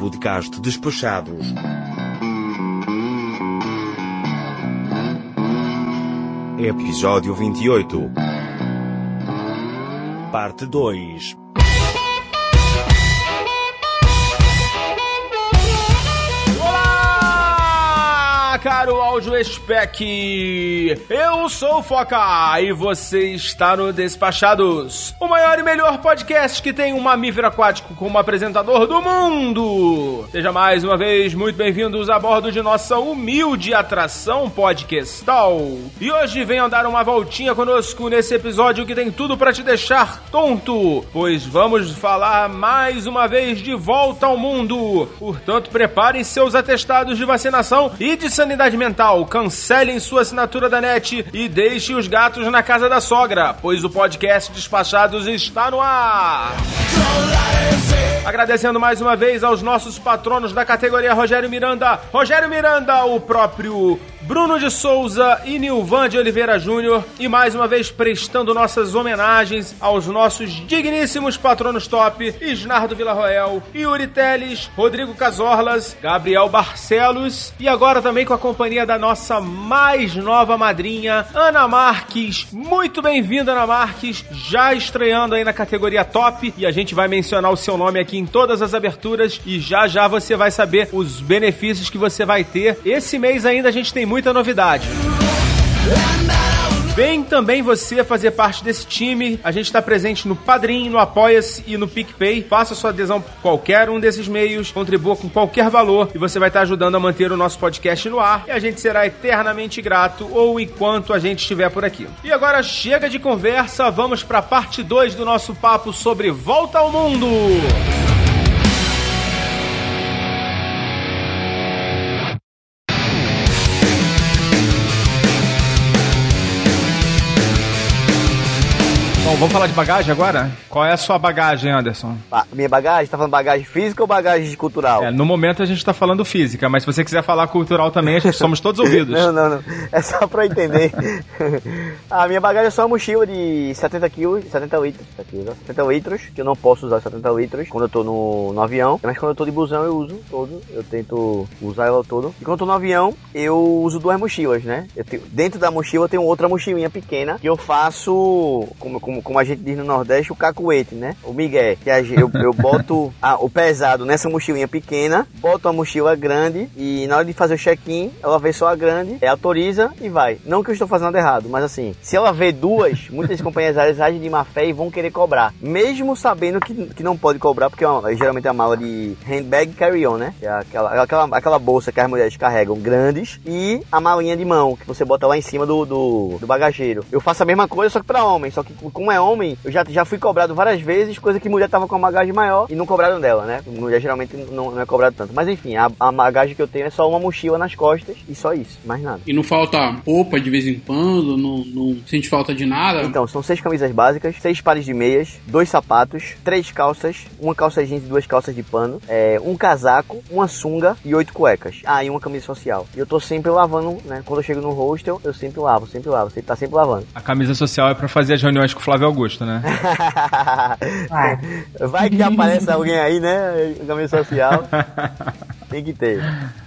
podcast Despachados. Episódio 28 Parte 2 caro áudio spec. Eu sou o Foca e você está no Despachados, o maior e melhor podcast que tem um mamífero aquático como apresentador do mundo. Seja mais uma vez muito bem-vindos a bordo de nossa humilde atração podcastal. E hoje venham dar uma voltinha conosco nesse episódio que tem tudo para te deixar tonto, pois vamos falar mais uma vez de volta ao mundo. Portanto, preparem seus atestados de vacinação e de sanidade sanidade mental, cancelem sua assinatura da net e deixem os gatos na casa da sogra, pois o podcast Despachados está no ar. Agradecendo mais uma vez aos nossos patronos da categoria Rogério Miranda, Rogério Miranda, o próprio Bruno de Souza e Nilvan de Oliveira Júnior. E mais uma vez prestando nossas homenagens aos nossos digníssimos patronos top: Isnardo Villarroel, Yuri Teles, Rodrigo Casorlas, Gabriel Barcelos e agora também com a companhia da nossa mais nova madrinha, Ana Marques. Muito bem-vinda, Ana Marques, já estreando aí na categoria top e a gente vai mencionar o seu nome aqui em todas as aberturas e já já você vai saber os benefícios que você vai ter. Esse mês ainda a gente tem muito muita novidade. Vem também você fazer parte desse time. A gente está presente no Padrim, no Apoia-se e no PicPay. Faça sua adesão por qualquer um desses meios, contribua com qualquer valor e você vai estar ajudando a manter o nosso podcast no ar. E a gente será eternamente grato ou enquanto a gente estiver por aqui. E agora chega de conversa, vamos para a parte 2 do nosso papo sobre Volta ao Mundo. Bom, vamos falar de bagagem agora? Qual é a sua bagagem, Anderson? Ah, minha bagagem? Tá falando bagagem física ou bagagem cultural? É, no momento a gente tá falando física, mas se você quiser falar cultural também, a gente somos todos ouvidos. não, não, não. É só pra eu entender. a minha bagagem é só uma mochila de 70 quilos, 70 litros, 70 litros, que eu não posso usar 70 litros quando eu tô no, no avião, mas quando eu tô de busão eu uso todo, eu tento usar ela todo. E quando eu tô no avião, eu uso duas mochilas, né? Tenho, dentro da mochila tem outra mochilinha pequena que eu faço como, como como, a gente diz no Nordeste, o cacuete, né? O migué. Que eu, eu boto a, o pesado nessa mochilinha pequena, boto a mochila grande e na hora de fazer o check-in, ela vê só a grande, é, autoriza e vai. Não que eu estou fazendo errado, mas assim, se ela vê duas, muitas companhias aéreas agem de má fé e vão querer cobrar. Mesmo sabendo que, que não pode cobrar, porque é uma, geralmente é a mala de handbag carry-on, né? Que é aquela, aquela, aquela bolsa que as mulheres carregam grandes e a malinha de mão, que você bota lá em cima do, do, do bagageiro. Eu faço a mesma coisa, só que pra homem, só que com como é homem, eu já, já fui cobrado várias vezes, coisa que mulher tava com uma bagagem maior e não cobraram dela, né? Mulher geralmente não, não é cobrado tanto. Mas enfim, a, a bagagem que eu tenho é só uma mochila nas costas e só isso, mais nada. E não falta roupa de vez em quando? Não, não sente falta de nada? Então, são seis camisas básicas, seis pares de meias, dois sapatos, três calças, uma calça jeans e duas calças de pano, é, um casaco, uma sunga e oito cuecas. Ah, e uma camisa social. E eu tô sempre lavando, né? Quando eu chego no hostel, eu sempre lavo, sempre lavo, sempre tá sempre lavando. A camisa social é para fazer as reuniões com o Flávio Flávio Augusto, né? Vai. Que aparece alguém aí, né? Caminho social. Tem que ter.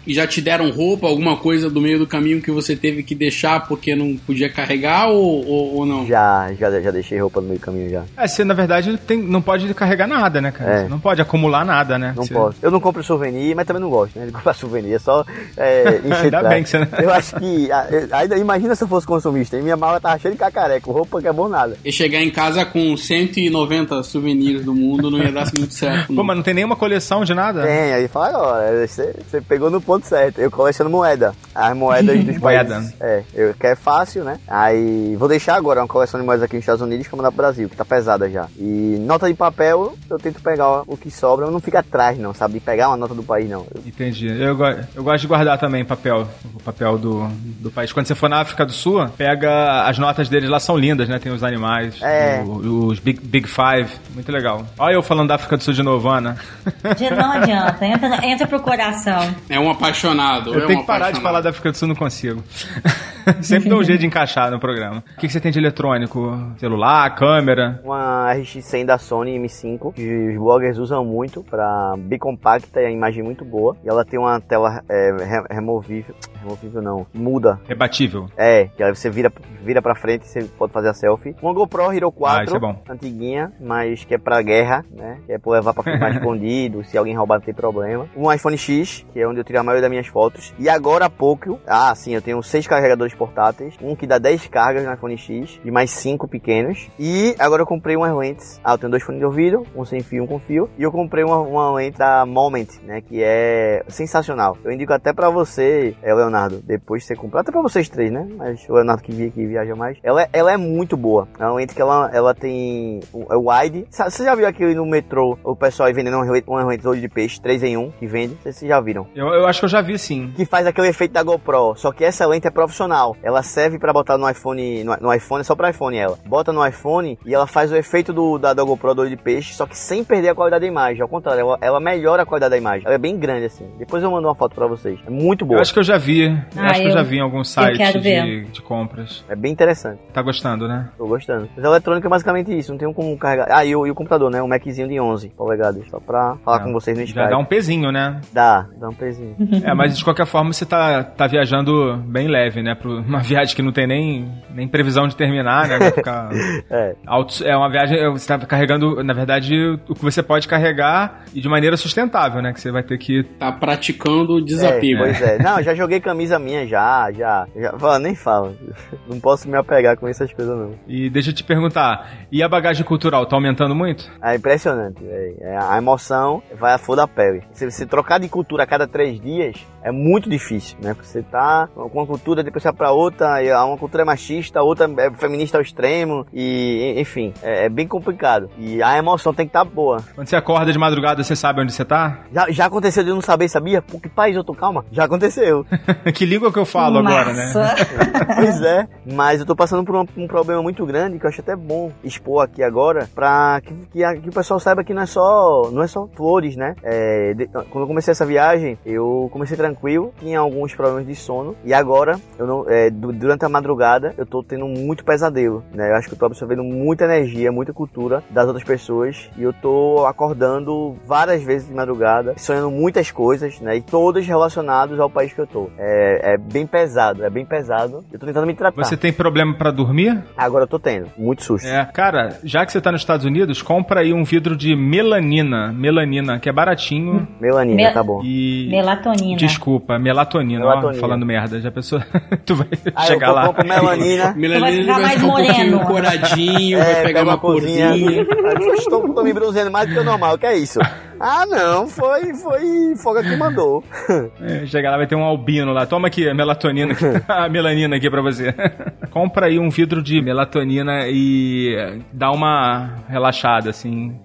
E já te deram roupa, alguma coisa do meio do caminho que você teve que deixar porque não podia carregar ou, ou, ou não? Já, já, já deixei roupa no meio do caminho já. É, você na verdade tem, não pode carregar nada, né, cara? É. Você não pode acumular nada, né? Não você... posso. Eu não compro souvenir, mas também não gosto, né? De comprar souvenir, é só é, encher Ainda bem que você não... Eu acho que. Ainda imagina se eu fosse consumista. Minha mala tava cheia de cacareco, roupa que é bom nada. E chegar em casa com 190 souvenirs do mundo não ia dar muito certo. Não. Pô, mas não tem nenhuma coleção de nada? Tem, aí fala agora. Você, você pegou no ponto certo. Eu coleciono moeda. As moedas dos Moeda. países. É, eu, que é fácil, né? Aí vou deixar agora uma coleção de moedas aqui nos Estados Unidos pra mandar pro Brasil, que tá pesada já. E nota de papel, eu tento pegar o que sobra, não fica atrás, não, sabe? De pegar uma nota do país, não. Eu... Entendi. Eu, eu gosto de guardar também papel, o papel do, do país. Quando você for na África do Sul, pega as notas deles lá, são lindas, né? Tem os animais, é. o, os Big, Big Five, muito legal. Olha eu falando da África do Sul de novo, Ana. Não adianta, entra, entra pro coração. É um apaixonado. Eu é tenho um que parar apaixonado. de falar da África do Sul, não consigo. Sempre dá um jeito de encaixar no programa. O que, que você tem de eletrônico? Celular, câmera? Uma RX100 da Sony M5, que os bloggers usam muito pra bem compacta e a imagem muito boa. E ela tem uma tela é, re- removível. Removível não, muda. Rebatível. É, que aí você vira, vira pra frente e você pode fazer a selfie. Uma GoPro Hero 4, Ah, isso é bom. antiguinha, mas que é pra guerra, né? Que é pra levar pra filmar escondido, se alguém roubar não tem problema. Um iPhone X, que é onde eu tiro a maioria das minhas fotos. E agora há pouco, ah, sim, eu tenho seis carregadores portáteis, um que dá 10 cargas no iPhone X e mais cinco pequenos. E agora eu comprei umas lentes. Ah, eu tenho dois fones de ouvido, um sem fio, um com fio. E eu comprei uma, uma lente da Moment, né? Que é sensacional. Eu indico até pra você, é, Leonardo, depois de você comprar, até pra vocês três, né? Mas o Leonardo que via que viaja mais. Ela, é- ela é muito boa. É uma lente que ela, ela tem o- é wide. Você já viu aqui no metrô o pessoal aí vendendo uma lente olho de peixe 3 em 1 que vende? Vocês já viram? Eu, eu acho que eu já vi sim. que faz aquele efeito da GoPro. Só que essa lente é profissional. Ela serve pra botar no iPhone, no, no iPhone é só pra iPhone ela. Bota no iPhone e ela faz o efeito do da, da GoPro do olho de peixe, só que sem perder a qualidade da imagem. Ao contrário, ela, ela melhora a qualidade da imagem. Ela é bem grande assim. Depois eu mando uma foto pra vocês. É muito boa. Eu acho que eu já vi. Eu Ah, acho que eu eu- já vi em algum site de, de compras. É bem interessante. Tá gostando, né? Tô gostando. Mas a eletrônica é basicamente isso. Não tem como carregar. Ah, e o, e o computador, né? Um Maczinho de 11 polegadas. Só pra falar É. com vocês no Já Skype. dá um pezinho, né? Dá, dá um pezinho. É, mas de qualquer forma você tá, tá viajando bem leve, né? Pra uma viagem que não tem nem, nem previsão de terminar, né? Vai ficar É. alto, é uma viagem, é, você tá carregando, na verdade, o que você pode carregar e de maneira sustentável, né? Que você vai ter que. Tá praticando o desapego. É, pois é. Não, já joguei camisa minha já, já. já fala, nem fala. Não posso me apegar com essas coisas, não. E deixa eu te perguntar, e a bagagem cultural tá aumentando muito? É impressionante, velho. É, a emoção vai a flor da pele. Se você trocar de cultura a cada três dias, é muito difícil, né? Porque você tá com uma cultura, depois você vai pra outra, e uma cultura é machista, a outra é feminista ao extremo, e enfim, é, é bem complicado. E a emoção tem que estar boa. Quando você acorda de madrugada, você sabe onde você tá? Já, já aconteceu de eu não saber, sabia? Por que país eu tô? Calma, já aconteceu. que língua que eu falo agora, né? Pois é, mas eu tô passando por um, um problema muito grande que eu acho até bom expor aqui agora pra que, que, a- que o pessoal saiba que não é só, não é só flores, né? É, de- quando eu comecei essa viagem, eu comecei tranquilo, tinha alguns problemas de sono e agora, eu não, é, du- durante a madrugada, eu tô tendo muito pesadelo, né? Eu acho que eu tô absorvendo muita energia, muita cultura das outras pessoas e eu tô acordando várias vezes de madrugada, sonhando muitas coisas, né? E todas relacionadas ao país que eu tô. É, é bem pesado, é bem pesado. Eu tô tentando me tratar. Você tem problema pra dormir? Agora eu tô tendo. Muito susto. É, cara, já que você tá nos Estados Unidos, compra aí um vidro de melanina, melanina, que é baratinho Melanina, Me- tá bom. e Melatonina. Desculpa, melatonina, Melatonina. Ó, falando merda, já pensou? tu vai Aí chegar eu lá. compro melanina. Melanina vai ficar vai mais ficar um moreno. coradinho, vai É, pegar pega uma corzinha. corzinha. Estou, tô me bronzeando mais do que o normal. O que é isso? Ah, não. Foi, foi Foga que mandou. É, chegar lá vai ter um albino lá. Toma aqui a melatonina, a melanina aqui pra você. Compra aí um vidro de melatonina e dá uma relaxada, assim.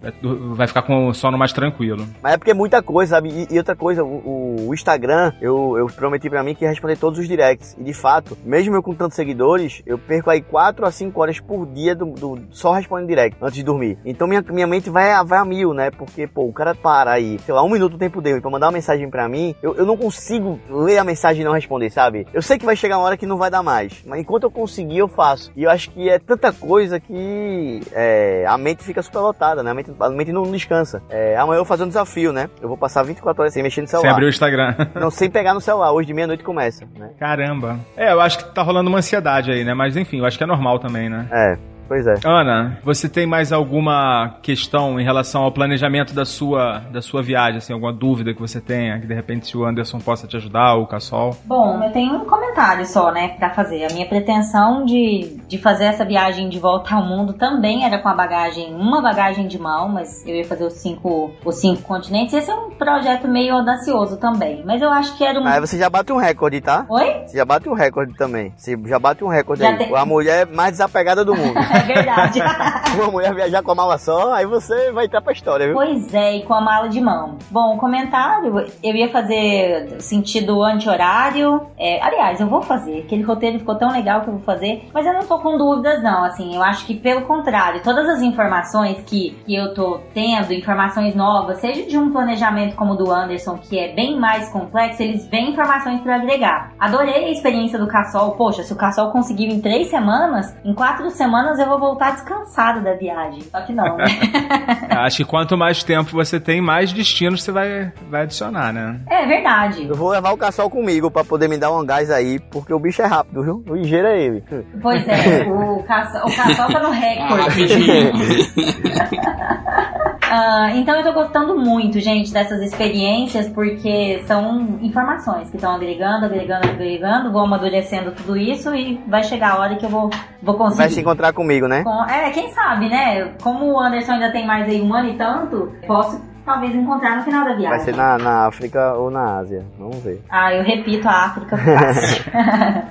Vai- ficar com o sono mais tranquilo. Mas é porque é muita coisa, sabe? E, e outra coisa, o, o- Instagram, eu, eu prometi pra mim que ia responder todos os directs. E de fato, mesmo eu com tantos seguidores, eu perco aí 4 a 5 horas por dia do, do- só respondendo direct antes de dormir. Então minha, minha mente vai, vai a mil, né? Porque, pô, o cara para aí, sei lá, um minuto do tempo dele pra mandar uma mensagem pra mim, eu, eu não consigo ler a mensagem e não responder, sabe? Eu sei que vai chegar uma hora que não vai dar mais. Mas enquanto eu conseguir, eu faço. E eu acho que é tanta coisa que é, a mente fica superlotada, né? A mente, a mente não descansa. É, amanhã eu vou fazer um desafio, né? Eu vou passar 24 horas sem mexer no celular. abriu o Instagram. Não, sem pegar no celular. Hoje de meia-noite começa, né? Caramba. É, eu acho que tá rolando uma ansiedade aí, né? Mas enfim, eu acho que é normal também, né? É, pois é. Ana, você tem mais alguma questão em relação ao planejamento da sua, da sua viagem, assim, alguma dúvida que você tenha, que de repente o Anderson possa te ajudar, ou o Cassol? Bom, eu tenho um comentário só, né, pra fazer. A minha pretensão de, de fazer essa viagem de volta ao mundo também era com a bagagem, uma bagagem de mão, mas eu ia fazer os cinco, os cinco continentes. Esse é um projeto meio audacioso também, mas eu acho que era um... Aí você já bate um recorde, tá? Oi? Você já bate um recorde também. Você já bate um recorde Já aí. tem- A mulher mais desapegada do mundo. É verdade. Uma mulher viajar com a mala só, aí você vai entrar pra história, viu? Pois é, e com a mala de mão. Bom, comentário, eu ia fazer sentido anti-horário. É, aliás, eu vou fazer. Aquele roteiro ficou tão legal que eu vou fazer. Mas eu não tô com dúvidas, não. Assim, eu acho que pelo contrário, todas as informações que, que eu tô tendo, informações novas, seja de um planejamento como o do Anderson, que é bem mais complexo, eles vêm informações para agregar. Adorei a experiência do Cassol. Poxa, se o Cassol conseguiu em três semanas, em quatro semanas eu vou voltar descansado da viagem. Só que não, né? Acho que quanto mais tempo você tem, mais destinos você vai, vai adicionar, né? É verdade. Eu vou levar o caçol comigo pra poder me dar um gás aí, porque o bicho é rápido, viu? O ligeiro é ele. Pois é, o Cassol, o Cassol tá no Ah, recorde. rapidinho. Ah, então eu tô gostando muito, gente, dessas experiências, porque são informações que estão agregando, agregando, agregando, vou amadurecendo tudo isso e vai chegar a hora que eu vou, vou conseguir. Vai se encontrar comigo, né? Com- é, quem sabe, né? Como o Anderson ainda tem mais aí um ano e tanto, posso talvez encontrar no final da viagem. Vai ser na, na África ou na Ásia. Vamos ver. Ah, eu repito, a África fácil.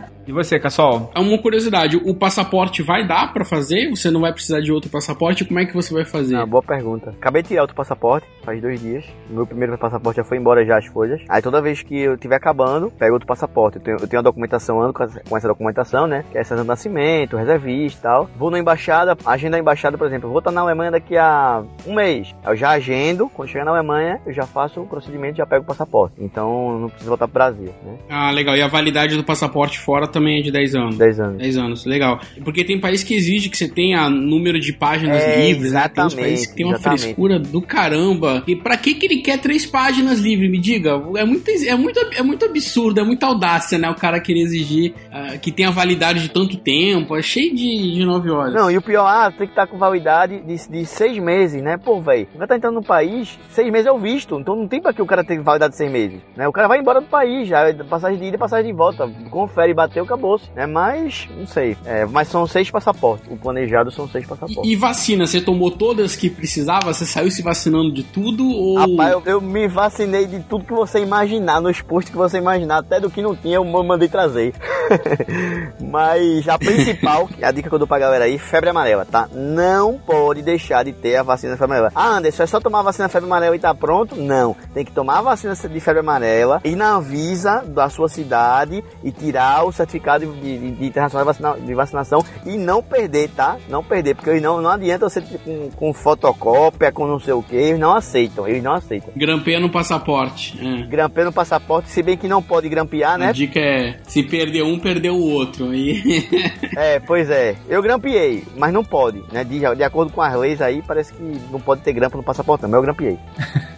E você, Cassol? É uma curiosidade, o passaporte vai dar pra fazer? Você não vai precisar de outro passaporte? Como é que você vai fazer? Ah, boa pergunta. Acabei de tirar outro passaporte, faz dois dias. Meu primeiro passaporte já foi embora já as folhas. Aí toda vez que eu estiver acabando, pego outro passaporte. Eu tenho, eu tenho a documentação, ando com essa, documentação, né? Que é essa de nascimento, reservista e tal. Vou na embaixada, agenda a embaixada, por exemplo. Eu vou estar na Alemanha daqui a um mês. Eu já agendo, quando chegar na Alemanha, eu já faço o procedimento e já pego o passaporte. Então não preciso voltar pro Brasil, né? Ah, legal. E a validade do passaporte fora também é de 10 anos. 10 anos. 10 anos, legal. Porque tem país que exige que você tenha número de páginas É, livres, né? Tem uns exatamente, países que tem uma exatamente. frescura do caramba. E pra que que ele quer três páginas livres? Me diga. É muito, é muito, é muito absurdo, é muita audácia, né? O cara querer exigir ah, que tenha validade de tanto tempo. É cheio de, de nove horas. Não, e o pior, ah, tem que estar com validade de, de seis meses, né? Pô, velho, o cara tá entrando no país, seis meses é o visto, então não tem pra que o cara ter validade de seis meses, né? O cara vai embora do país, já, é passagem de ida passagem de volta, confere, bateu, acabou-se, né? Mas, não sei, é, mas são seis passaportes, o planejado são seis passaportes. E, e vacina, você tomou todas que precisava? Você saiu se vacinando de tudo? Ou... Rapaz, eu, eu me vacinei de tudo que você imaginar, nos postos que você imaginar, até do que não tinha, eu mandei trazer. Mas a principal, a dica que eu dou pra galera aí, febre amarela, tá? Não pode deixar de ter a vacina febre amarela. Ah, Anderson, é só tomar a vacina febre amarela e tá pronto? Não. Tem que tomar a vacina de febre amarela, ir na Anvisa da sua cidade e tirar o certificado de, de, de internacional de, vacina- de vacinação e não perder, tá? Não perder, porque não, não adianta você ter com, com fotocópia, com não sei o que, eles não aceitam, eles não aceitam. Grampeia no passaporte. É. Grampeia no passaporte, se bem que não pode grampear, A né? dica é: se perder um, perdeu o outro. Aí. É, pois é. Eu grampeei, mas não pode, né? De, de acordo com as leis aí, parece que não pode ter grampo no passaporte, não, mas eu grampeei.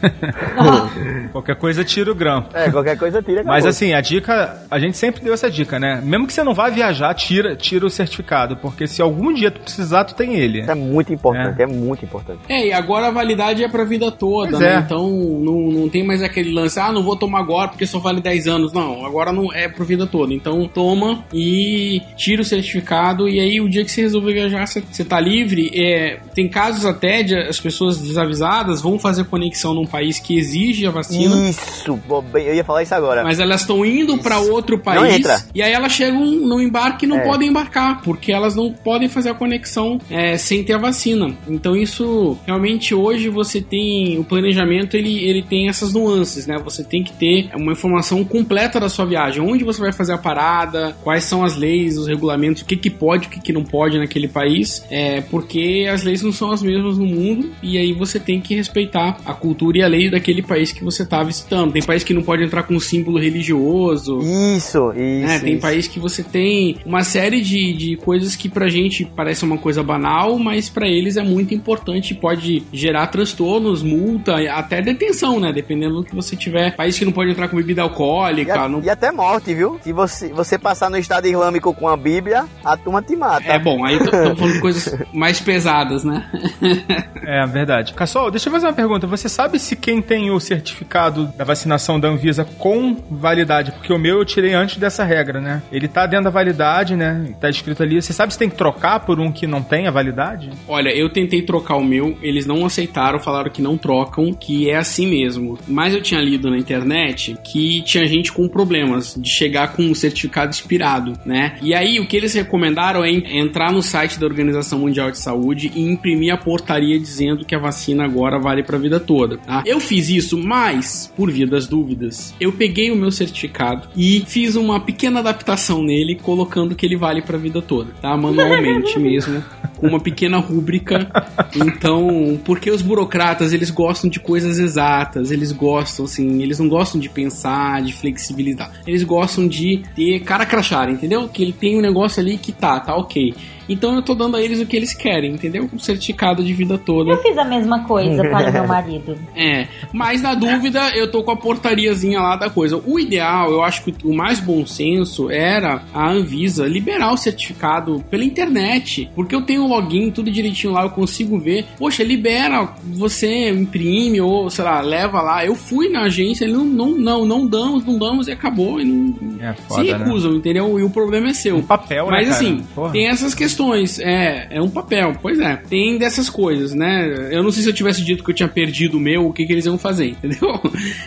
Qualquer coisa tira o grampo. É, qualquer coisa tira. Mas assim, a dica, a gente sempre deu essa dica, né? Mesmo que você não vá viajar, tira, tira o certificado, porque se algum dia tu precisar, tu tem ele. Isso é muito importante, é, muito importante. É, e agora a validade é pra vida toda, Pois né? é. Então não, não tem mais aquele lance, ah, não vou tomar agora porque só vale 10 anos. Não, agora não é pra vida toda. Então toma e tira o certificado e aí o dia que você resolver viajar, você, você tá livre. É, tem casos até de as pessoas desavisadas vão fazer conexão num país que exige a vacina. Isso, eu ia falar isso agora. Mas elas estão indo pra outro Não país entra. e aí elas chegam no embarque e não É. podem embarcar, porque elas não podem fazer a conexão é, sem ter a vacina. Então isso, realmente hoje você tem, o planejamento ele, ele tem essas nuances, né? Você tem que ter uma informação completa da sua viagem, onde você vai fazer a parada, quais são as leis, os regulamentos, o que que pode, o que que não pode naquele país, é, porque as leis não são as mesmas no mundo e aí você tem que respeitar a cultura e a lei daquele país que você está visitando. Tem país que não pode entrar com um símbolo religioso. Isso, isso. né? Tem isso. país que você tem uma série de, de coisas que pra gente parece uma coisa banal, mas pra eles é muito importante, pode gerar transtornos, multa, até detenção, né? Dependendo do que você tiver. País que não pode entrar com bebida E, alcoólica, a- não e até morte, viu? Se você, você passar no Estado Islâmico com a Bíblia, a turma te mata. É bom, aí estamos falando de coisas mais pesadas, né? É, verdade. Cassol, deixa eu fazer uma pergunta. Você sabe se quem tem o certificado da vacinação da Anvisa com validade, porque o meu eu tirei antes dessa regra, né? Ele tá dentro da validade, né? Tá escrito ali. Você sabe se tem que trocar por um que não tem a validade? Olha, eu tentei trocar o meu, eles não aceitaram, falaram que não trocam, que é assim mesmo. Mas eu tinha lido na internet que tinha gente com problemas de chegar com o certificado expirado, né? E aí o que eles recomendaram é entrar no site da Organização Mundial de Saúde e imprimir a portaria dizendo que a vacina agora vale para a vida toda. Tá? Eu fiz isso, mas, por via das dúvidas, eu peguei o meu certificado e fiz uma pequena adaptação nele, colocando que ele vale para a vida toda, tá? Manualmente mesmo, com uma pequena rúbrica. Então, porque os burocratas, eles gostam de coisas exatas, eles gostam, assim, eles não gostam de pensar, de flexibilidade. Eles gostam de ter cara crachada, entendeu? Que ele tem um negócio ali que tá, tá ok. Então eu tô dando a eles o que eles querem, entendeu? Um certificado de vida toda. Eu fiz a mesma coisa para meu marido. É, mas na dúvida eu tô com a portariazinha lá da coisa. O ideal, eu acho que o mais bom senso era a Anvisa liberar o certificado pela internet, porque eu tenho login, tudo direitinho lá, eu consigo ver. Poxa, libera, você imprime ou, sei lá, leva lá. Eu fui na agência, ele não, não, não, não damos, não damos e acabou. E não, É foda, se recusam, entendeu? E o problema é seu. Um papel, né, Mas cara? assim, Porra. tem essas questões. É, é um papel, pois é. Tem dessas coisas, né? Eu não sei se eu tivesse dito que eu tinha perdido o meu, o que, que eles iam fazer, entendeu?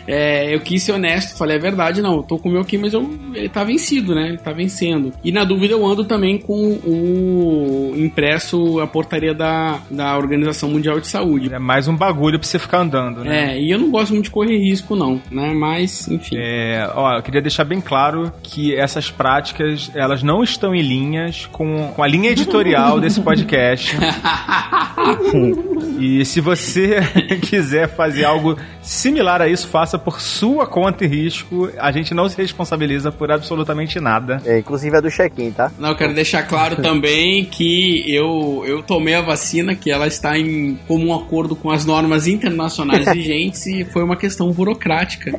É, eu quis ser honesto, falei a verdade, não, eu tô com o meu aqui, mas eu, ele tá vencido, né? Ele tá vencendo. E na dúvida eu ando também com o impresso, a portaria da, da Organização Mundial de Saúde. É mais um bagulho pra você ficar andando, né? É, e eu não gosto muito de correr risco, não, né? Mas, enfim. É, ó, eu queria deixar bem claro que essas práticas, elas não estão em linhas com, com a linha editorial desse podcast. e se você quiser fazer algo similar a isso, faça por sua conta e risco. A gente não se responsabiliza por absolutamente nada. É, inclusive é do check-in, tá? Não, eu quero deixar claro também que eu, eu tomei a vacina, que ela está em comum acordo com as normas internacionais vigentes e foi uma questão burocrática.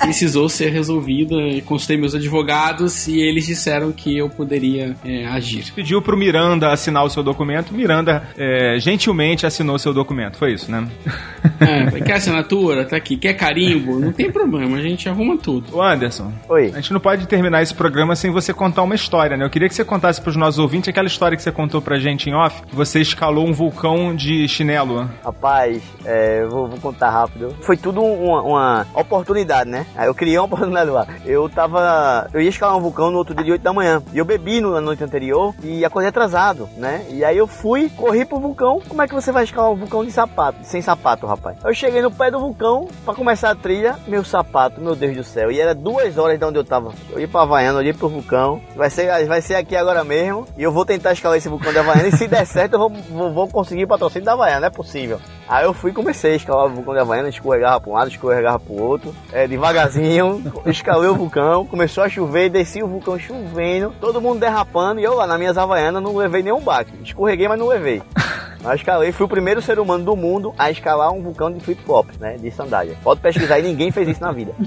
Precisou ser resolvida. Consultei meus advogados e eles disseram que eu poderia é, agir. Pediu pro Miranda assinar o seu documento. Miranda é, gentilmente assinou seu documento. Foi isso, né? É, quer assinatura? Tá aqui. Quer carimbo? Não tem problema, a gente arruma tudo. Ô Anderson, Oi. a gente não pode terminar esse programa sem você contar uma história, né? Eu queria que você contasse pros nossos ouvintes aquela história que você contou pra gente em off, que você escalou um vulcão de chinelo. Rapaz, é, eu vou, vou contar rápido. Foi tudo uma, uma oportunidade, né? Eu criei uma oportunidade lá. Eu tava. Eu ia escalar um vulcão no outro dia de 8 da manhã. E eu bebi no- na noite anterior e acordei atrasado, né? E aí eu fui, corri pro vulcão. Como é que você vai escalar um vulcão de sapato? Sem sapato, rapaz. Eu cheguei no pé do vulcão pra começar a trilha. Meu sapato, meu Deus do céu. E era duas horas de onde eu tava. Eu ia pra Havaiana, olhei pro vulcão. Vai ser, vai ser aqui agora mesmo. E eu vou tentar escalar esse vulcão da Havaiana. E se der certo, eu vou, vou, vou conseguir patrocínio da Havaiana. Não é possível. Aí eu fui e comecei a escalar o vulcão da Havaiana, escorregava para um lado, escorregava para o outro, é, devagarzinho, escalei o vulcão, começou a chover, desci o vulcão chovendo, todo mundo derrapando, e eu lá nas minhas Havaianas não levei nenhum baque. Escorreguei, mas não levei. Mas escalei, fui o primeiro ser humano do mundo a escalar um vulcão de flip-flops, né, de sandália. Pode pesquisar e ninguém fez isso na vida.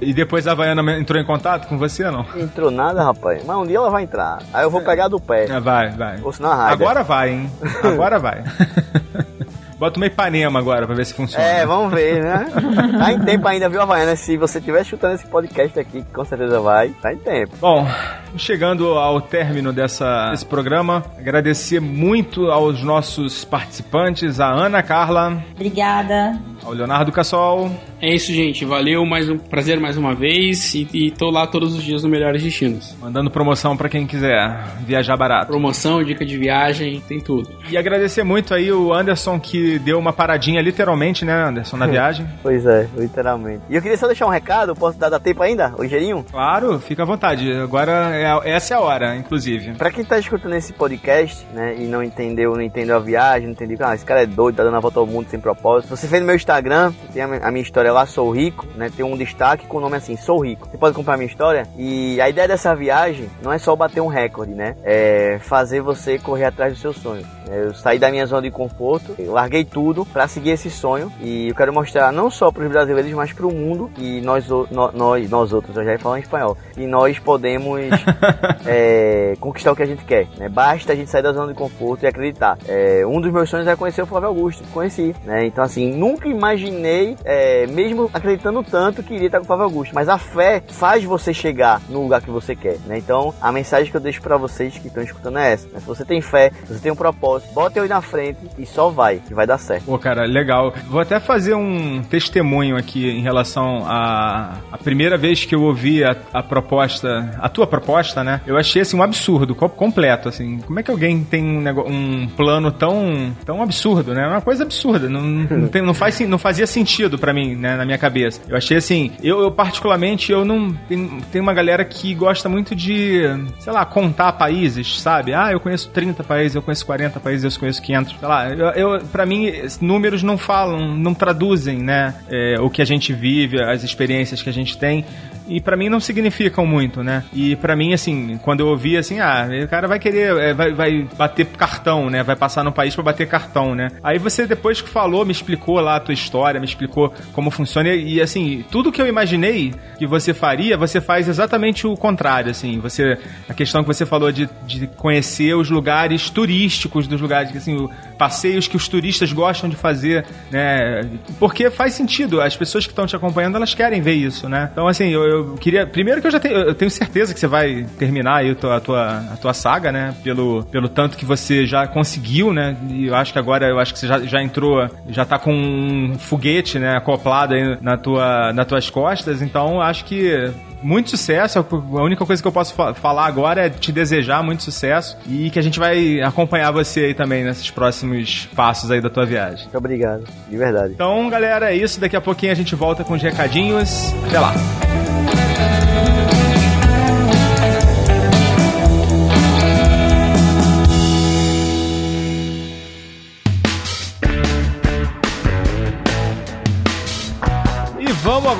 E depois a Havaiana entrou em contato com você ou não? Entrou nada, rapaz, mas um dia ela vai entrar. Aí eu vou pegar do pé, É, vai, vai. ou senão a. Agora vai, hein? Agora vai. Bota uma Ipanema agora pra ver se funciona. É, vamos ver, né? Tá em tempo ainda, viu, Havaiana? Se você estiver chutando esse podcast aqui, que com certeza vai, tá em tempo. Bom, chegando ao término dessa, desse programa, agradecer muito aos nossos participantes, a Ana Carla, Obrigada. ao Leonardo Cassol, É isso, gente. Valeu, mais um prazer mais uma vez. E, e tô lá todos os dias no Melhores Destinos. mandando promoção pra quem quiser viajar barato. Promoção, dica de viagem, tem tudo. E agradecer muito aí o Anderson que deu uma paradinha literalmente, né, Anderson, na viagem. Pois é, literalmente. E eu queria só deixar um recado, posso dar, dar tempo ainda? O ligeirinho? Claro, fica à vontade. Agora é a- essa é a hora, inclusive. Pra quem tá escutando esse podcast, né, e não entendeu, não entendeu a viagem, não entendeu, ah, esse cara é doido, tá dando a volta ao mundo sem propósito. Você fez no meu Instagram, tem a, mi- a minha história lá, Sou Rico, né, tem um destaque com o nome assim, Sou Rico. Você pode comprar a minha história? E a ideia dessa viagem não é só bater um recorde, né, é fazer você correr atrás do seu sonho. Eu saí da minha zona de conforto, eu larguei tudo pra seguir esse sonho e eu quero mostrar não só pros brasileiros, mas pro mundo que nós, o- nó- nós, nós outros, eu já ia falar em espanhol, que nós podemos é, conquistar o que a gente quer. Né? Basta a gente sair da zona de conforto e acreditar. É, um dos meus sonhos é conhecer o Flávio Augusto. Conheci. Né? Então, assim, nunca imaginei é, mesmo acreditando tanto que iria estar com o Flávio Augusto. Mas a fé faz você chegar no lugar que você quer, né? Então, a mensagem que eu deixo para vocês que estão escutando é essa. Né? Se você tem fé, se você tem um propósito, bota ele na frente e só vai, que vai dar certo. Pô, cara, legal. Vou até fazer um testemunho aqui em relação a a primeira vez que eu ouvi a, a proposta, a tua proposta, né? Eu achei assim um absurdo, completo, assim. Como é que alguém tem um, um plano tão, tão absurdo, né? Uma coisa absurda, não, não, tem, não, faz, não fazia sentido para mim, né, na minha cabeça. Eu achei assim, eu, eu particularmente, eu não. Tem, tem uma galera que gosta muito de, sei lá, contar países, sabe? Ah, eu conheço 30 países, eu conheço 40 países, eu conheço 500. Sei lá, eu, eu, pra mim, números não falam, não traduzem, né? É, o que a gente vive, as experiências que a gente tem e para mim não significam muito, né? E para mim, assim, quando eu ouvi assim, ah, o cara vai querer, é, vai, vai bater cartão, né? Vai passar no país para bater cartão, né? Aí você, depois que falou, me explicou lá a tua história, me explicou como funciona e, assim, tudo que eu imaginei que você faria, você faz exatamente o contrário, assim. Você, a questão que você falou de, de conhecer os lugares turísticos dos lugares, assim, passeios que os turistas gostam de fazer, né? Porque faz sentido, as pessoas que estão te acompanhando, elas querem ver isso, né? Então, assim, eu, eu queria. Primeiro que eu já tenho, eu tenho certeza que você vai terminar aí a tua, a tua, a tua saga, né? Pelo, pelo tanto que você já conseguiu, né? E eu acho que agora eu acho que você já, já entrou, já tá com um foguete, né? Acoplado aí na tua, nas tuas costas. Então, acho que muito sucesso. A única coisa que eu posso fa falar agora é te desejar muito sucesso e que a gente vai acompanhar você aí também nesses próximos passos aí da tua viagem. Muito obrigado, de verdade. Então, galera, é isso. Daqui a pouquinho a gente volta com os recadinhos. Até lá.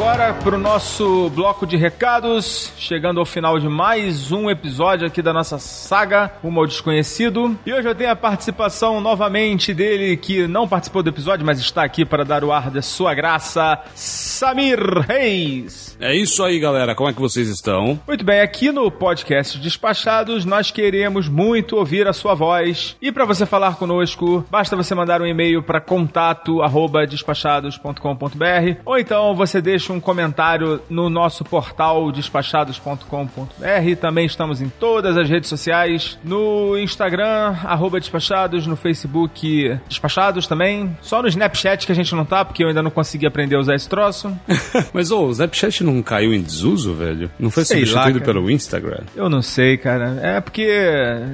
Agora para o nosso bloco de recados, chegando ao final de mais um episódio aqui da nossa saga Rumo ao Desconhecido. E hoje eu tenho a participação novamente dele, que não participou do episódio, mas está aqui para dar o ar da sua graça, Samir Reis. É isso aí, galera. Como é que vocês estão? Muito bem, aqui no podcast Despachados, nós queremos muito ouvir a sua voz. E para você falar conosco, basta você mandar um e-mail para contato@despachados.com.br ou então você deixa um comentário no nosso portal despachados.com.br. Também estamos em todas as redes sociais, no Instagram @despachados, no Facebook Despachados também. Só no Snapchat que a gente não tá, porque eu ainda não consegui aprender a usar esse troço. Mas ô, o Snapchat não caiu em desuso, velho? Não foi sei substituído lá, pelo Instagram? Eu não sei, cara. É porque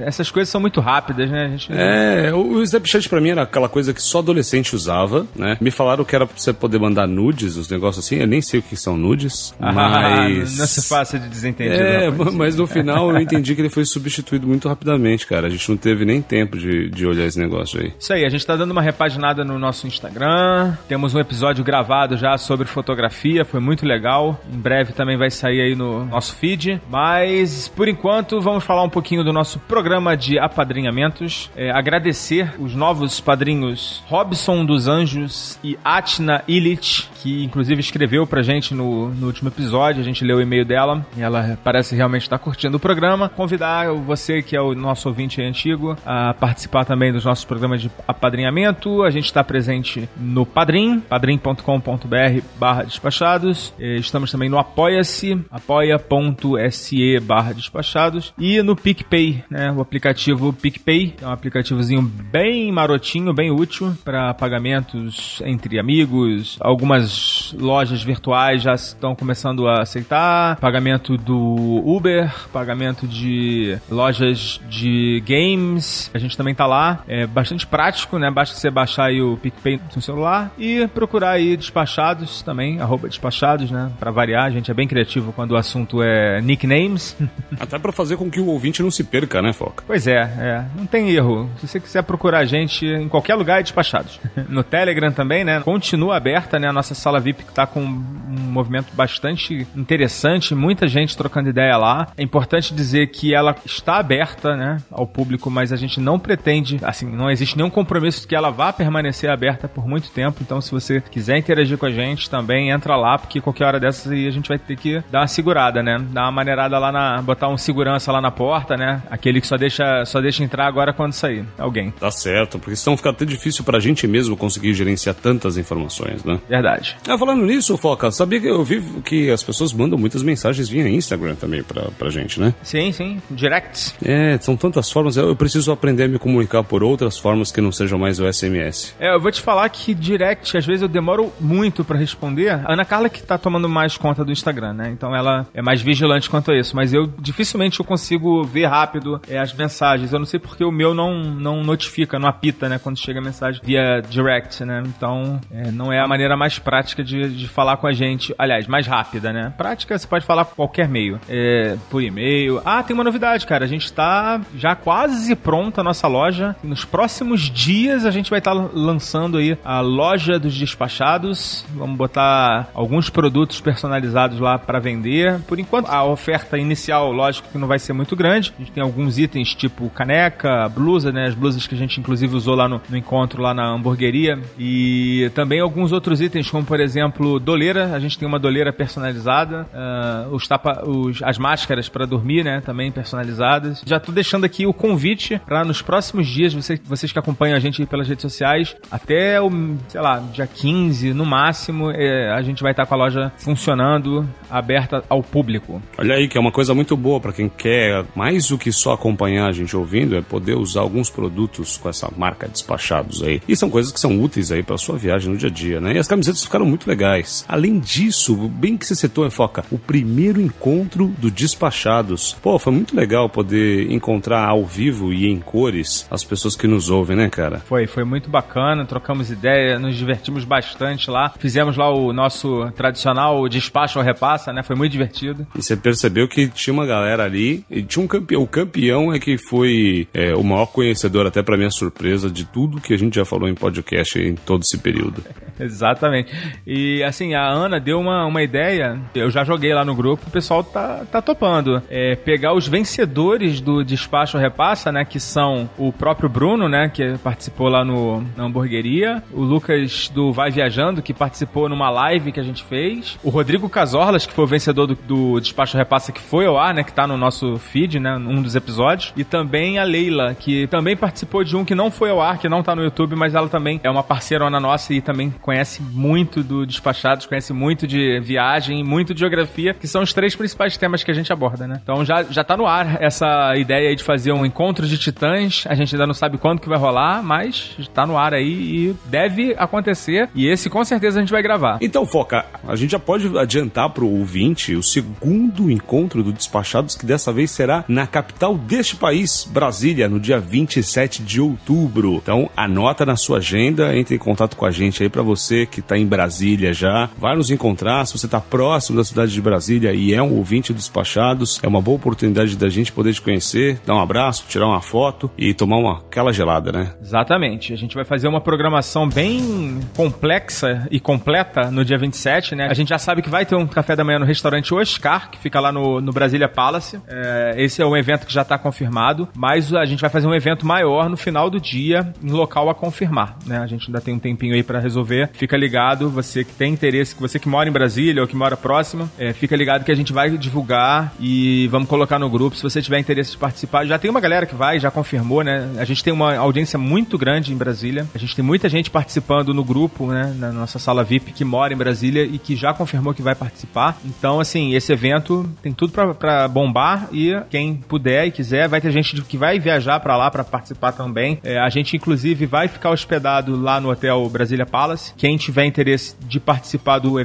essas coisas são muito rápidas, né? Gente... É, o Snapchat pra mim era aquela coisa que só adolescente usava, né? Me falaram que era pra você poder mandar nudes, os negócios assim. Eu nem sei o que são nudes, ah, mas... Não se fácil de desentender. É, mas no final eu entendi que ele foi substituído muito rapidamente, cara. A gente não teve nem tempo de, de olhar esse negócio aí. Isso aí, a gente tá dando uma repaginada no nosso Instagram. Temos um episódio gravado já sobre fotografia, foi muito legal. Em breve também vai sair aí no nosso feed. Mas, por enquanto, vamos falar um pouquinho do nosso programa de apadrinhamentos. É, agradecer os novos padrinhos Robson dos Anjos e Atna Illich, que inclusive escreveu pra gente no, no último episódio. A gente leu o e-mail dela e ela parece realmente estar curtindo o programa. Convidar você, que é o nosso ouvinte antigo, a participar também dos nossos programas de apadrinhamento. A gente está presente no Padrim, padrim.com.br barra despachados. Estamos também no Apoia-se, apoia.se barra despachados e no PicPay, né? O aplicativo PicPay, é um aplicativozinho bem marotinho, bem útil para pagamentos entre amigos. Algumas lojas virtuais já estão começando a aceitar pagamento do Uber, pagamento de lojas de games. A gente também tá lá. É bastante prático, né? Basta você baixar aí o PicPay no seu celular e procurar aí despachados também, arroba despachados, né? Pra variar, a gente é bem criativo quando o assunto é nicknames. Até para fazer com que o ouvinte não se perca, né, Foca? Pois é, é. Não tem erro. Se você quiser procurar a gente em qualquer lugar, é despachados. No Telegram também, né? Continua aberta, né? A nossa sala VIP que tá com movimento bastante interessante, muita gente trocando ideia lá. É importante dizer que ela está aberta, né? Ao público, mas a gente não pretende, assim, não existe nenhum compromisso que ela vá permanecer aberta por muito tempo. Então, se você quiser interagir com a gente, também entra lá, porque qualquer hora dessas aí a gente vai ter que dar uma segurada, né? Dar uma maneirada lá na. botar um segurança lá na porta, né? Aquele que só deixa, só deixa entrar agora quando sair. Alguém. Tá certo, porque senão fica até difícil pra gente mesmo conseguir gerenciar tantas informações, né? Verdade. É, falando nisso, nisso, Foca, sabia que eu vi que as pessoas mandam muitas mensagens via Instagram também pra, pra gente, né? Sim, sim. Directs. É, são tantas formas. Eu preciso aprender a me comunicar por outras formas que não sejam mais o SMS. É, eu vou te falar que direct, às vezes eu demoro muito pra responder. A Ana Carla que tá tomando mais conta do Instagram, né? Então ela é mais vigilante quanto a isso. Mas eu dificilmente eu consigo ver rápido é, as mensagens. Eu não sei porque o meu não, não notifica, não apita, né? Quando chega a mensagem via direct, né? Então é, não é a maneira mais prática de, de falar com a gente. Aliás, mais rápida, né? Prática você pode falar por qualquer meio. É, por e-mail. Ah, tem uma novidade, cara. A gente tá já quase pronta a nossa loja. Nos próximos dias a gente vai estar lançando aí a loja dos despachados. Vamos botar alguns produtos personalizados lá para vender. Por enquanto, a oferta inicial, lógico que não vai ser muito grande. A gente tem alguns itens tipo caneca, blusa, né? As blusas que a gente inclusive usou lá no, no encontro lá na hamburgueria. E também alguns outros itens, como por exemplo, doleira. A gente tem uma doleira personalizada. Uh, os tapa, os, as máscaras para dormir, né? Também personalizadas. Já tô deixando aqui o convite para nos próximos dias, vocês, vocês que acompanham a gente pelas redes sociais, até o, sei lá, dia 15, no máximo, é, a gente vai estar com a loja funcionando, aberta ao público. Olha aí, que é uma coisa muito boa para quem quer mais do que só acompanhar a gente ouvindo, é poder usar alguns produtos com essa marca despachados aí. E são coisas que são úteis aí para sua viagem no dia a dia, né? E as camisetas ficaram muito legais. Além disso, bem que você citou, Foca, o primeiro encontro do Despachados. Pô, foi muito legal poder encontrar ao vivo e em cores as pessoas que nos ouvem, né, cara? Foi, foi muito bacana, trocamos ideia, nos divertimos bastante lá. Fizemos lá o nosso tradicional despacho ou repassa, né? Foi muito divertido. E você percebeu que tinha uma galera ali, e tinha um campeão. O campeão é que foi é, o maior conhecedor, até para minha surpresa, de tudo que a gente já falou em podcast em todo esse período. Exatamente. E assim, a Ana deu uma, uma ideia, eu já joguei lá no grupo, o pessoal tá, tá topando. É, pegar os vencedores do despacho repassa, né? Que são o próprio Bruno, né? Que participou lá no, na hamburgueria. O Lucas do Vai Viajando, que participou numa live que a gente fez. O Rodrigo Casorlas, que foi o vencedor do, do Despacho Repassa, que foi ao ar, né? Que tá no nosso feed, né? Num dos episódios. E também a Leila, que também participou de um que não foi ao ar, que não tá no YouTube, mas ela também é uma parceirona nossa e também conhece muito do Despachados, conhece muito de viagem, muito de geografia, que são os três principais temas que a gente aborda, né? Então já, já tá no ar essa ideia de fazer um encontro de titãs. A gente ainda não sabe quando que vai rolar, mas tá no ar aí e deve acontecer. E esse com certeza a gente vai gravar. Então, Foca, a gente já pode adiantar pro ouvinte o segundo encontro do Despachados, que dessa vez será na capital deste país, Brasília, no dia 27 de outubro. Então, anota na sua agenda, entre em contato com a gente aí para você que tá em Brasília já. Vai nos encontrar, se você tá próximo da cidade de Brasília e é um ouvinte do Despachados, é uma boa oportunidade da gente poder te conhecer, dar um abraço, tirar uma foto e tomar uma aquela gelada, né? Exatamente. A gente vai fazer uma programação bem complexa e completa no dia 27, né? A gente já sabe que vai ter um café da manhã no restaurante Oscar, que fica lá no, no Brasília Palace. É, esse é um evento que já está confirmado, mas a gente vai fazer um evento maior no final do dia, em local a confirmar, né? A gente ainda tem um tempinho aí para resolver. Fica ligado, você que tem interesse, você que mora em Brasília ou que mora próximo, é, fica ligado que a gente vai divulgar e vamos colocar no grupo. Se você tiver interesse de participar, já tem uma galera que vai, já confirmou, né? A gente tem uma audiência muito grande em Brasília. A gente tem muita gente participando no grupo, né? Na nossa sala VIP que mora em Brasília e que já confirmou que vai participar. Então, assim, esse evento tem tudo para bombar e quem puder e quiser, vai ter gente que vai viajar para lá para participar também. É, a gente, inclusive, vai ficar hospedado lá no Hotel Brasília Palace. Quem tiver interesse de participar do evento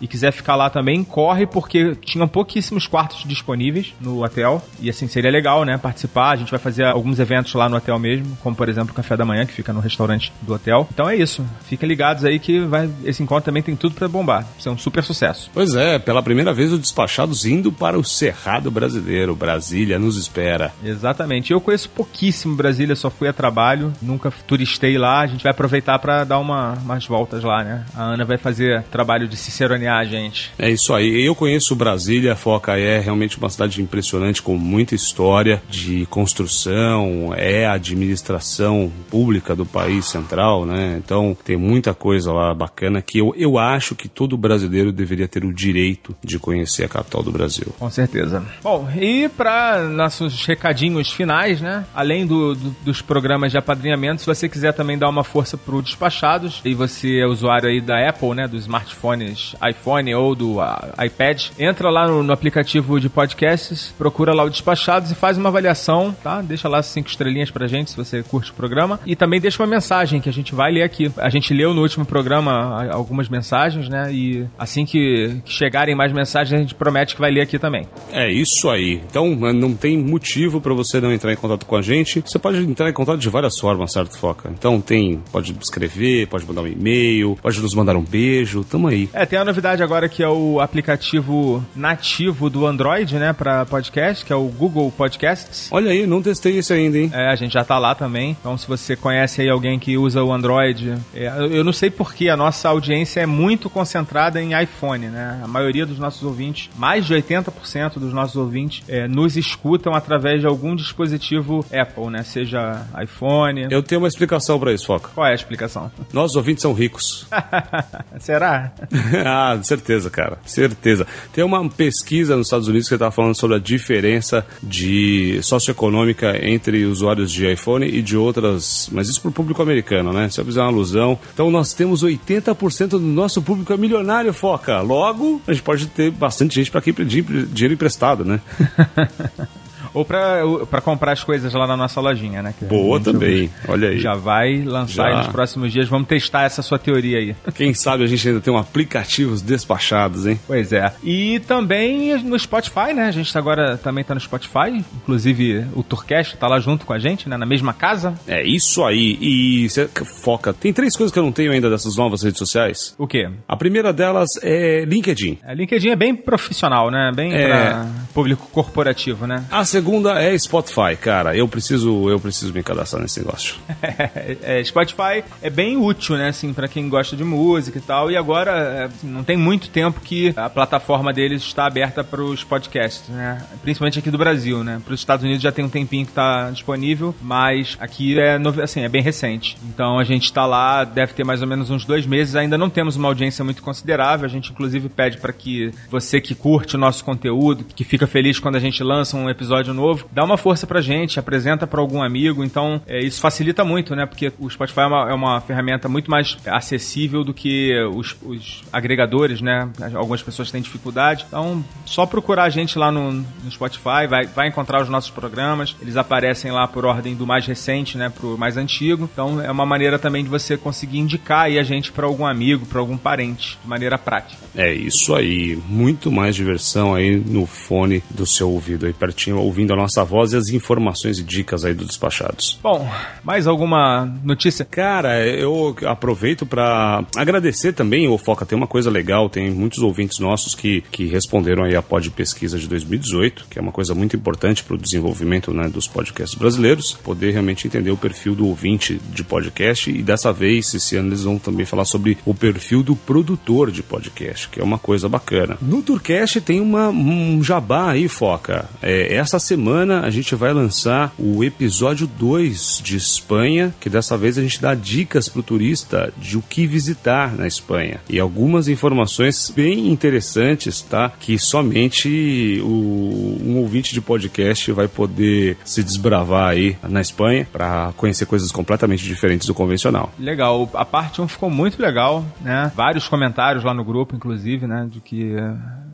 e quiser ficar lá também, corre, porque tinham pouquíssimos quartos disponíveis no hotel. E assim, seria legal, né? Participar. A gente vai fazer alguns eventos lá no hotel mesmo, como por exemplo o café da manhã, que fica no restaurante do hotel. Então é isso. Fiquem ligados aí que vai, esse encontro também tem tudo para bombar. Isso é um super sucesso. Pois é, pela primeira vez o Despachados indo para o Cerrado Brasileiro. Brasília nos espera. Exatamente. Eu conheço pouquíssimo Brasília, só fui a trabalho, nunca turistei lá. A gente vai aproveitar para dar uma, umas voltas lá, né? A Ana vai fazer trabalho de ciceronear a gente. É isso aí. Eu conheço Brasília, Foca é realmente uma cidade impressionante com muita história de construção, é a administração pública do país central, né? Então tem muita coisa lá bacana que eu, eu acho que todo brasileiro deveria ter o direito de conhecer a capital do Brasil. Com certeza. Bom, e para nossos recadinhos finais, né? Além do, do, dos programas de apadrinhamento, se você quiser também dar uma força pro Despachados e você é usuário aí da Apple, né? Do smartphones iPhone ou do ah, iPad, entra lá no, no aplicativo de podcasts, procura lá o Despachados e faz uma avaliação, tá? Deixa lá cinco estrelinhas pra gente se você curte o programa e também deixa uma mensagem que a gente vai ler aqui. A gente leu no último programa algumas mensagens, né? E assim que, que chegarem mais mensagens, a gente promete que vai ler aqui também. É isso aí. Então não tem motivo pra você não entrar em contato com a gente. Você pode entrar em contato de várias formas, certo, Foca? Então tem, pode escrever, pode mandar um e-mail, pode nos mandar um beijo. Tamo aí. É, tem a novidade agora que é o aplicativo nativo do Android, né, pra podcast, que é o Google Podcasts. Olha aí, não testei esse ainda, hein? É, a gente já tá lá também. Então, se você conhece aí alguém que usa o Android, é, eu não sei porque a nossa audiência é muito concentrada em iPhone, né? A maioria dos nossos ouvintes, mais de 80% dos nossos ouvintes, é, nos escutam através de algum dispositivo Apple, né? Seja iPhone. Eu tenho uma explicação pra isso, Foca. Qual é a explicação? Nossos ouvintes são ricos. Será? ah, certeza, cara. Certeza. Tem uma pesquisa nos Estados Unidos que está falando sobre a diferença de socioeconômica entre usuários de iPhone e de outras. Mas isso pro público americano, né? Se eu fizer uma alusão. Então nós temos 80% do nosso público é milionário, foca. Logo, a gente pode ter bastante gente para quem pedir dinheiro emprestado, né? Ou pra, pra comprar as coisas lá na nossa lojinha, né? Boa também. Olha aí. Já vai lançar aí Já. nos próximos dias. Vamos testar essa sua teoria aí. Quem sabe a gente ainda tem um aplicativos despachados, hein? Pois é. E também no Spotify, né? A gente agora também tá no Spotify. Inclusive o Tourcast tá lá junto com a gente, né? Na mesma casa. É isso aí. E cê, foca. Tem três coisas que eu não tenho ainda dessas novas redes sociais. O quê? A primeira delas é LinkedIn. A LinkedIn é bem profissional, né? Bem É. pra público corporativo, né? A segunda é Spotify, cara. Eu preciso, eu preciso me cadastrar nesse negócio. É, Spotify é bem útil, né, assim, para quem gosta de música e tal. E agora é, assim, não tem muito tempo que a plataforma deles está aberta para os podcasts, né? Principalmente aqui do Brasil, né? Para os Estados Unidos já tem um tempinho que está disponível, mas aqui é assim, é bem recente. Então a gente está lá, deve ter mais ou menos uns dois meses. Ainda não temos uma audiência muito considerável. A gente inclusive pede para que você que curte o nosso conteúdo, que fica feliz quando a gente lança um episódio novo, dá uma força pra gente, apresenta pra algum amigo. Então, é, isso facilita muito, né? Porque o Spotify é uma, é uma ferramenta muito mais acessível do que os, os agregadores, né? Algumas pessoas têm dificuldade. Então, só procurar a gente lá no, no Spotify, vai, vai encontrar os nossos programas. Eles aparecem lá por ordem do mais recente, né? Pro mais antigo. Então, é uma maneira também de você conseguir indicar aí a gente pra algum amigo, pra algum parente, de maneira prática. É isso aí. Muito mais diversão aí no fone do seu ouvido aí pertinho, ouvindo a nossa voz e as informações e dicas aí do Despachados. Bom, mais alguma notícia? Cara, eu aproveito para agradecer também, o Foca tem uma coisa legal, tem muitos ouvintes nossos que, que responderam aí a pod pesquisa de 2018, que é uma coisa muito importante para o desenvolvimento né, dos podcasts brasileiros, poder realmente entender o perfil do ouvinte de podcast e dessa vez, esse ano eles vão também falar sobre o perfil do produtor de podcast, que é uma coisa bacana. No Tourcast tem uma, um jabá aí, Foca. É, essa semana a gente vai lançar o episódio 2 de Espanha, que dessa vez a gente dá dicas pro turista de o que visitar na Espanha. E algumas informações bem interessantes, tá? Que somente o, um ouvinte de podcast vai poder se desbravar aí na Espanha para conhecer coisas completamente diferentes do convencional. Legal, a parte 1 ficou muito legal, né? Vários comentários lá no grupo, inclusive, né? De que o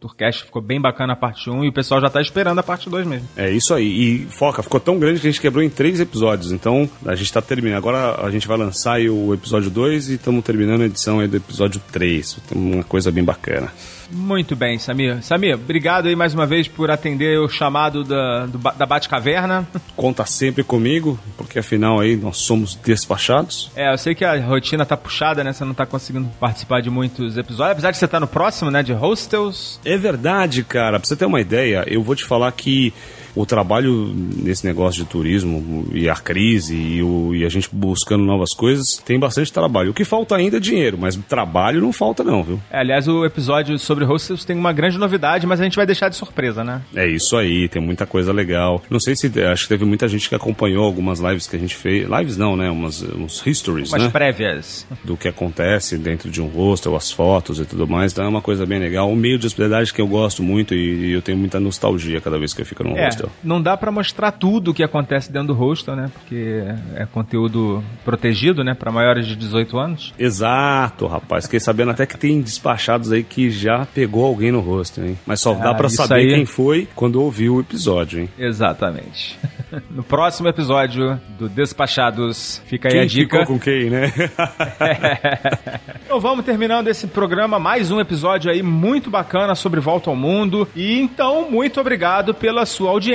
Tourcast ficou bem bacana a parte 1 e o pessoal já tá esperando a parte 2 mesmo. É isso aí. E foca, ficou tão grande que a gente quebrou em três episódios. Então a gente tá terminando. Agora a gente vai lançar o episódio 2 e estamos terminando a edição do episódio 3. Tem uma coisa bem bacana. Muito bem, Samir. Samir, obrigado aí mais uma vez por atender o chamado da, do da Bate-Caverna. Conta sempre comigo, porque afinal aí nós somos despachados. É, eu sei que a rotina tá puxada, né? Você não tá conseguindo participar de muitos episódios, apesar de você estar no próximo, né? De Hostels. É verdade, cara. Pra você ter uma ideia, eu vou te falar que o trabalho nesse negócio de turismo e a crise e, o- e a gente buscando novas coisas tem bastante trabalho. O que falta ainda é dinheiro, mas trabalho não falta não, viu? É, aliás, o episódio sobre Hostels tem uma grande novidade, mas a gente vai deixar de surpresa, né? É isso aí, tem muita coisa legal. Não sei se acho que teve muita gente que acompanhou algumas lives que a gente fez. Lives não, né? Umas, uns histories, Umas né? prévias. Do que acontece dentro de um hostel, as fotos e tudo mais. Então é uma coisa bem legal. Um meio de hospedagem que eu gosto muito e, e eu tenho muita nostalgia cada vez que eu fico num É, hostel. Hostel. Não dá pra mostrar tudo o que acontece dentro do hostel, né? Porque é conteúdo protegido, né? Pra maiores de 18 anos. Exato, rapaz. Fiquei sabendo até que tem despachados aí que já pegou alguém no hostel, hein? Mas só dá Ah, pra isso saber aí- quem foi quando ouvir o episódio, hein? Exatamente. No próximo episódio do Despachados, fica aí Quem a dica. ficou com quem, né? Então vamos terminando esse programa, mais um episódio aí muito bacana sobre Volta ao Mundo. E então, muito obrigado pela sua audiência.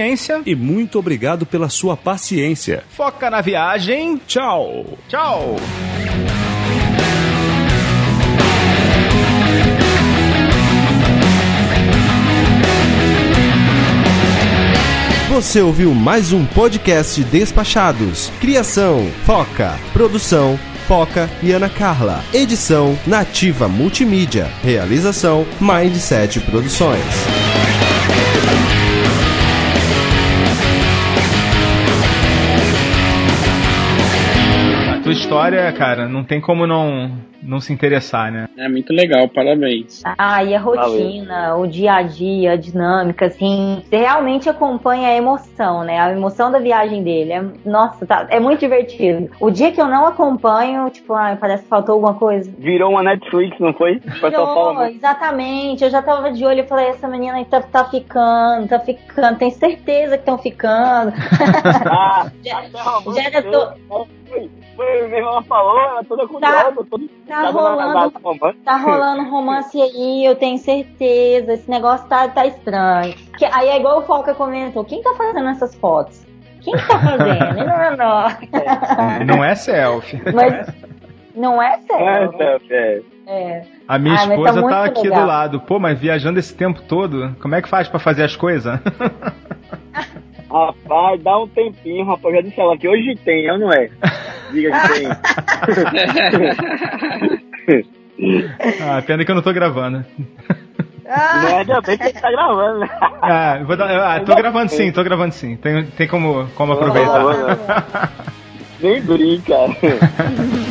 E muito obrigado pela sua paciência. Foca na viagem. Tchau! Tchau! Você ouviu mais um podcast Despachados. Criação: Foca. Produção: Foca e Ana Carla. Edição: Nativa Multimídia. Realização: Mindset Produções. História, cara, não tem como não, não se interessar, né? É muito legal, parabéns. Ah, e a rotina, o dia a dia, a dinâmica, assim, você realmente acompanha a emoção, né? A emoção da viagem dele. É, nossa, tá, é muito divertido. O dia que eu não acompanho, tipo, ah, parece que faltou alguma coisa. Virou uma Netflix, não foi? O pessoal fala Virou, exatamente. Eu já tava de olho e falei, essa menina aí tá, tá ficando, tá ficando. Tem certeza que estão ficando. Ah, Já- romance, já era to- foi, foi, minha irmã falou, ela toda curiosa, toda tá tava na- rolando-. Tá rolando romance aí, eu tenho certeza. Esse negócio tá, tá estranho. Que- aí é igual o Foca comentou: quem tá fazendo essas fotos? Quem que tá fazendo? não, não. Não é selfie. Mas não é É, sério. Steph, é. É. A minha Ah, tá esposa tá, muito aqui legal. do lado. Pô, mas viajando esse tempo todo, como é que faz pra fazer as coisas? Rapaz, dá um tempinho, rapaz. Já disse ela que hoje tem, eu não é? Diga que tem. ah, pena que eu não tô gravando. Não é ainda bem que tá gravando, né? Ah, vou dar- ah, tô gravando sim, tô gravando sim. Tem, tem como, como aproveitar. Nem brinca.